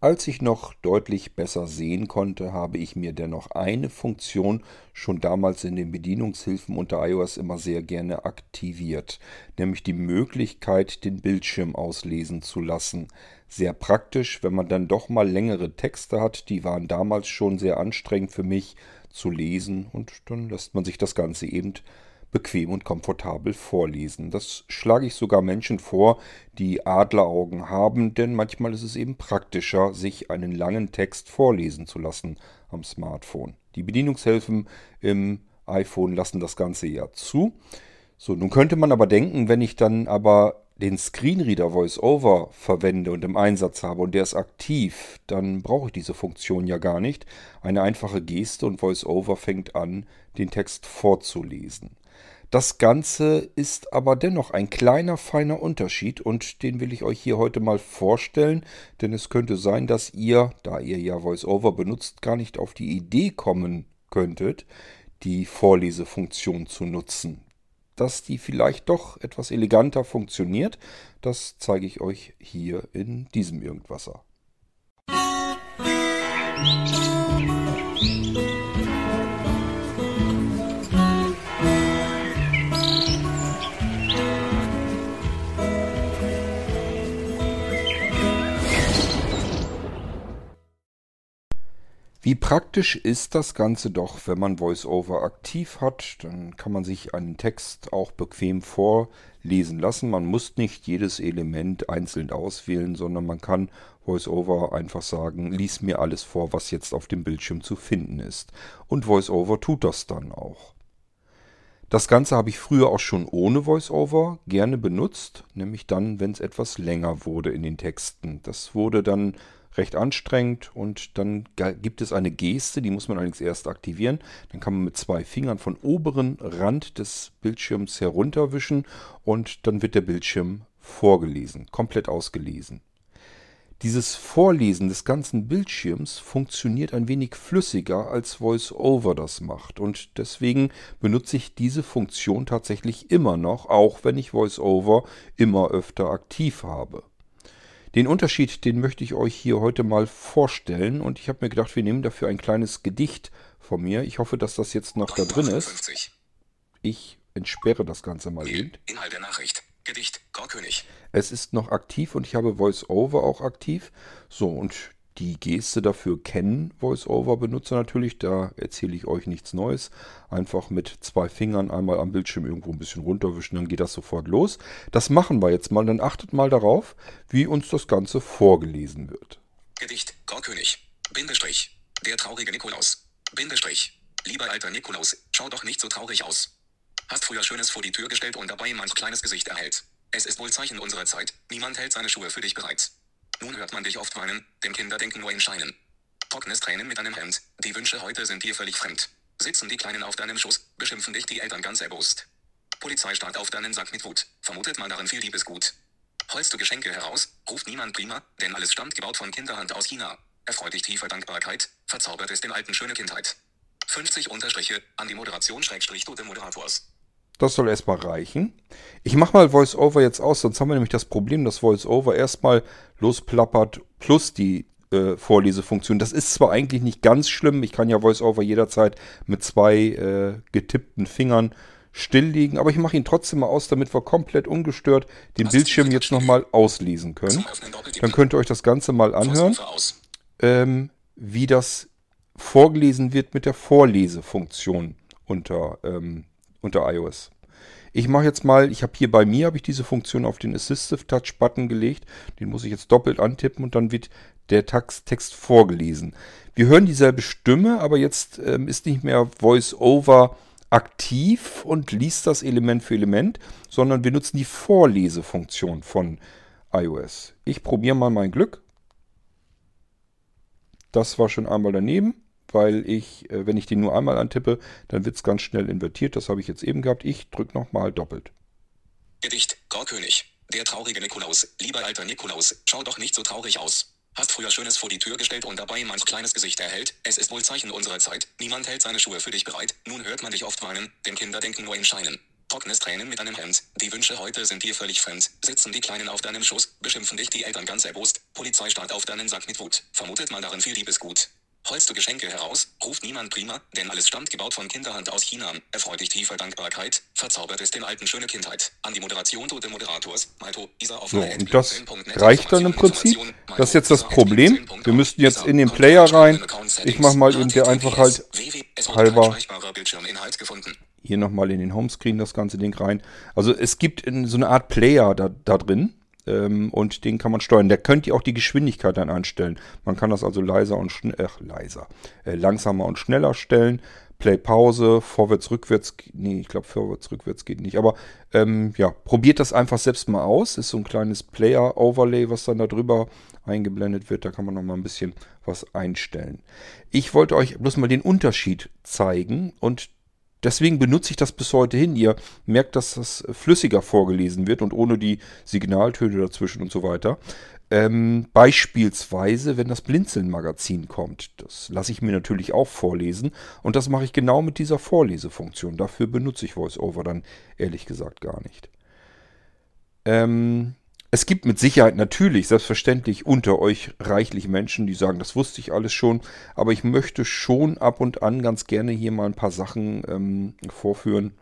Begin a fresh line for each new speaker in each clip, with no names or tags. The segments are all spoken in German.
Als ich noch deutlich besser sehen konnte, habe ich mir dennoch eine Funktion schon damals in den Bedienungshilfen unter iOS immer sehr gerne aktiviert, nämlich die Möglichkeit, den Bildschirm auslesen zu lassen. Sehr praktisch, wenn man dann doch mal längere Texte hat, die waren damals schon sehr anstrengend für mich zu lesen und dann lässt man sich das Ganze eben bequem und komfortabel vorlesen. Das schlage ich sogar Menschen vor, die Adleraugen haben, denn manchmal ist es eben praktischer, sich einen langen Text vorlesen zu lassen am Smartphone. Die Bedienungshilfen im iPhone lassen das Ganze ja zu. So, nun könnte man aber denken, wenn ich dann aber den Screenreader VoiceOver verwende und im Einsatz habe und der ist aktiv, dann brauche ich diese Funktion ja gar nicht. Eine einfache Geste und VoiceOver fängt an, den Text vorzulesen. Das Ganze ist aber dennoch ein kleiner, feiner Unterschied und den will ich euch hier heute mal vorstellen, denn es könnte sein, dass ihr, da ihr ja VoiceOver benutzt, gar nicht auf die Idee kommen könntet, die Vorlesefunktion zu nutzen. Dass die vielleicht doch etwas eleganter funktioniert, das zeige ich euch hier in diesem Irgendwasser. Musik Wie praktisch ist das Ganze doch, wenn man VoiceOver aktiv hat, dann kann man sich einen Text auch bequem vorlesen lassen. Man muss nicht jedes Element einzeln auswählen, sondern man kann VoiceOver einfach sagen, lies mir alles vor, was jetzt auf dem Bildschirm zu finden ist. Und VoiceOver tut das dann auch. Das Ganze habe ich früher auch schon ohne VoiceOver gerne benutzt, nämlich dann, wenn es etwas länger wurde in den Texten. Das wurde dann recht anstrengend und dann gibt es eine Geste, die muss man allerdings erst aktivieren. Dann kann man mit zwei Fingern von oberen Rand des Bildschirms herunterwischen und dann wird der Bildschirm vorgelesen, komplett ausgelesen. Dieses Vorlesen des ganzen Bildschirms funktioniert ein wenig flüssiger, als VoiceOver das macht. Und deswegen benutze ich diese Funktion tatsächlich immer noch, auch wenn ich VoiceOver immer öfter aktiv habe. Den Unterschied, den möchte ich euch hier heute mal vorstellen und ich habe mir gedacht, wir nehmen dafür ein kleines Gedicht von mir. Ich hoffe, dass das jetzt noch da drin ist. Ich entsperre das Ganze mal eben. Inhalt der Nachricht. Gedicht. Gorkönig. Es ist noch aktiv und ich habe VoiceOver auch aktiv. So, und die Geste dafür kennen VoiceOver-Benutzer natürlich. Da erzähle ich euch nichts Neues. Einfach mit zwei Fingern einmal am Bildschirm irgendwo ein bisschen runterwischen, dann geht das sofort los. Das machen wir jetzt mal. Dann achtet mal darauf, wie uns das Ganze vorgelesen wird.
Gedicht, Gorkönig, Bindestrich, der traurige Nikolaus, Bindestrich, lieber alter Nikolaus, schau doch nicht so traurig aus. Hast früher Schönes vor die Tür gestellt und dabei manch kleines Gesicht erhält. Es ist wohl Zeichen unserer Zeit, niemand hält seine Schuhe für dich bereit. Nun hört man dich oft weinen, denn Kinder denken nur in Scheinen. Trockenes Tränen mit einem Hemd, die Wünsche heute sind dir völlig fremd. Sitzen die Kleinen auf deinem Schoß, beschimpfen dich die Eltern ganz erbost. Polizei starrt auf deinen Sack mit Wut, vermutet man darin viel Liebesgut. Holst du Geschenke heraus, ruft niemand prima, denn alles stammt gebaut von Kinderhand aus China. Erfreut dich tiefer Dankbarkeit, verzaubert es den alten schöne Kindheit. 50 Unterstriche an die Moderation Schrägstrich du Moderators.
Das soll erstmal reichen. Ich mache mal VoiceOver jetzt aus, sonst haben wir nämlich das Problem, dass VoiceOver erstmal losplappert plus die äh, Vorlesefunktion. Das ist zwar eigentlich nicht ganz schlimm, ich kann ja VoiceOver jederzeit mit zwei äh, getippten Fingern stilllegen, aber ich mache ihn trotzdem mal aus, damit wir komplett ungestört den Bildschirm jetzt nochmal auslesen können. Dann könnt ihr euch das Ganze mal anhören, ähm, wie das vorgelesen wird mit der Vorlesefunktion unter ähm, unter iOS. Ich mache jetzt mal, ich habe hier bei mir, habe ich diese Funktion auf den Assistive Touch Button gelegt. Den muss ich jetzt doppelt antippen und dann wird der Text vorgelesen. Wir hören dieselbe Stimme, aber jetzt ähm, ist nicht mehr VoiceOver aktiv und liest das Element für Element, sondern wir nutzen die Vorlesefunktion von iOS. Ich probiere mal mein Glück. Das war schon einmal daneben weil ich, äh, wenn ich den nur einmal antippe, dann wird es ganz schnell invertiert. Das habe ich jetzt eben gehabt. Ich drücke nochmal doppelt.
Gedicht, Gorkönig. Der traurige Nikolaus. Lieber alter Nikolaus, schau doch nicht so traurig aus. Hast früher Schönes vor die Tür gestellt und dabei manch kleines Gesicht erhält. Es ist wohl Zeichen unserer Zeit. Niemand hält seine Schuhe für dich bereit. Nun hört man dich oft weinen, denn Kinder denken nur in Scheinen. Trockenes Tränen mit deinem Hemd. Die Wünsche heute sind dir völlig fremd. Sitzen die Kleinen auf deinem Schoß, beschimpfen dich die Eltern ganz erbost. Polizei starrt auf deinen Sack mit Wut. Vermutet mal darin viel Liebesgut. Holst du Geschenke heraus, ruft niemand prima, denn alles stammt gebaut von Kinderhand aus China. Erfreut dich tiefer Dankbarkeit, verzaubert es den alten schöne Kindheit. An die Moderation tote Moderators, Malto, Isa auf
So, und das reicht dann im Prinzip. Das ist jetzt das Problem. Wir müssten jetzt in den Player rein. Ich mache mal eben der Einfachheit halber hier nochmal in den Homescreen das ganze Ding rein. Also es gibt in so eine Art Player da, da drin ähm, und den kann man steuern. Da könnt ihr auch die Geschwindigkeit dann einstellen. Man kann das also leiser und schneller, äh, leiser, äh, langsamer und schneller stellen. Play Pause, vorwärts, rückwärts, nee, ich glaube vorwärts, rückwärts geht nicht, aber ähm, ja, probiert das einfach selbst mal aus. Ist so ein kleines Player-Overlay, was dann da drüber eingeblendet wird. Da kann man noch mal ein bisschen was einstellen. Ich wollte euch bloß mal den Unterschied zeigen und Deswegen benutze ich das bis heute hin. Ihr merkt, dass das flüssiger vorgelesen wird und ohne die Signaltöne dazwischen und so weiter. Ähm, beispielsweise, wenn das Blinzeln-Magazin kommt. Das lasse ich mir natürlich auch vorlesen. Und das mache ich genau mit dieser Vorlesefunktion. Dafür benutze ich VoiceOver dann ehrlich gesagt gar nicht. Ähm, es gibt mit Sicherheit natürlich, selbstverständlich unter euch reichlich Menschen, die sagen, das wusste ich alles schon, aber ich möchte schon ab und an ganz gerne hier mal ein paar Sachen ähm, vorführen,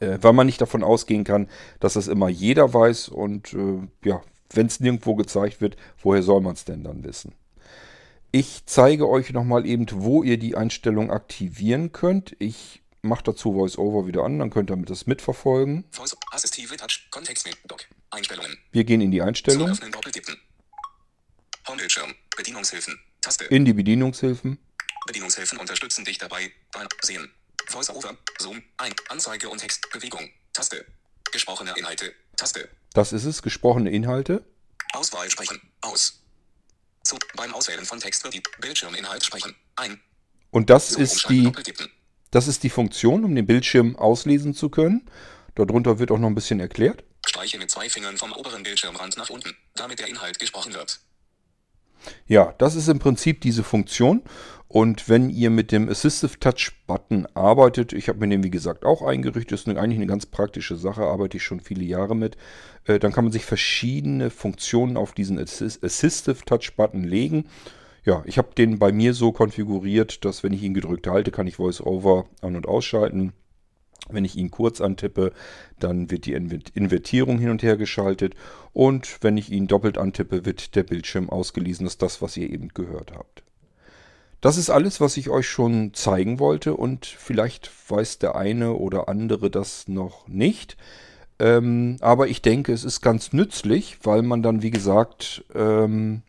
äh, weil man nicht davon ausgehen kann, dass das immer jeder weiß und äh, ja, wenn es nirgendwo gezeigt wird, woher soll man es denn dann wissen? Ich zeige euch nochmal eben, wo ihr die Einstellung aktivieren könnt. Ich mache dazu VoiceOver wieder an, dann könnt ihr das mitverfolgen. Voice Assistive Touch Kontext Doc Einstellungen. Wir gehen in die Einstellung. Öffnen, Homebildschirm. Bedienungshilfen. Taste. In die Bedienungshilfen.
Bedienungshilfen unterstützen dich dabei. Beim Sehen. VoiceOver. Zoom. Ein. Anzeige und Text. Bewegung. Taste. Gesprochene Inhalte. Taste.
Das ist es. Gesprochene Inhalte.
Auswahl sprechen. Aus. Zu, beim Auswählen von Text wird die Bildschirminhalt sprechen. Ein.
Und das Zoom ist die. Das ist die Funktion, um den Bildschirm auslesen zu können. Darunter wird auch noch ein bisschen erklärt.
Streiche mit zwei Fingern vom oberen Bildschirmrand nach unten, damit der Inhalt gesprochen wird.
Ja, das ist im Prinzip diese Funktion. Und wenn ihr mit dem Assistive Touch Button arbeitet, ich habe mir den wie gesagt auch eingerichtet, ist eigentlich eine ganz praktische Sache, arbeite ich schon viele Jahre mit, äh, dann kann man sich verschiedene Funktionen auf diesen Assistive Touch Button legen. Ja, ich habe den bei mir so konfiguriert, dass wenn ich ihn gedrückt halte, kann ich VoiceOver an- und ausschalten. Wenn ich ihn kurz antippe, dann wird die Invertierung hin und her geschaltet und wenn ich ihn doppelt antippe, wird der Bildschirm ausgelesen. Das ist das, was ihr eben gehört habt. Das ist alles, was ich euch schon zeigen wollte und vielleicht weiß der eine oder andere das noch nicht. Ähm, aber ich denke, es ist ganz nützlich, weil man dann, wie gesagt, ähm,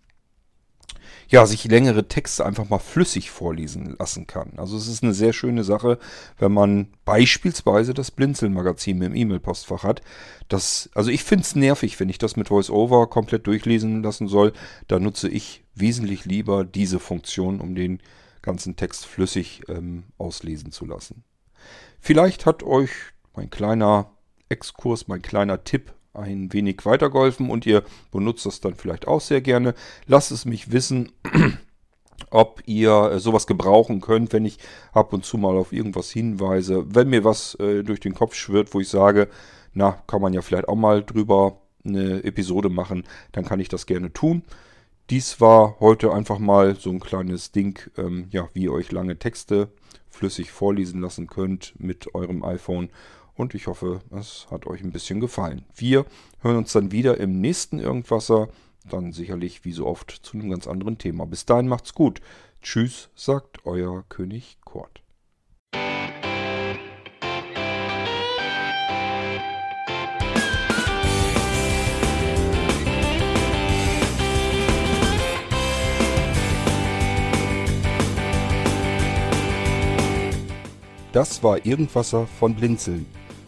ja, sich längere Texte einfach mal flüssig vorlesen lassen kann. Also es ist eine sehr schöne Sache, wenn man beispielsweise das Blinzeln-Magazin im E-Mail-Postfach hat. Das, also ich finde es nervig, wenn ich das mit VoiceOver komplett durchlesen lassen soll. Da nutze ich wesentlich lieber diese Funktion, um den ganzen Text flüssig ähm, auslesen zu lassen. Vielleicht hat euch mein kleiner Exkurs, mein kleiner Tipp ein wenig weitergeholfen und ihr benutzt das dann vielleicht auch sehr gerne. Lasst es mich wissen, ob ihr äh, sowas gebrauchen könnt, wenn ich ab und zu mal auf irgendwas hinweise. Wenn mir was äh, durch den Kopf schwirrt, wo ich sage, na, kann man ja vielleicht auch mal drüber eine Episode machen, dann kann ich das gerne tun. Dies war heute einfach mal so ein kleines Ding, ähm, ja, wie ihr euch lange Texte flüssig vorlesen lassen könnt mit eurem iPhone. Und ich hoffe, es hat euch ein bisschen gefallen. Wir hören uns dann wieder im nächsten Irgendwasser. Dann sicherlich wie so oft zu einem ganz anderen Thema. Bis dahin macht's gut. Tschüss, sagt euer König Kurt. Das war Irgendwasser von Blinzeln.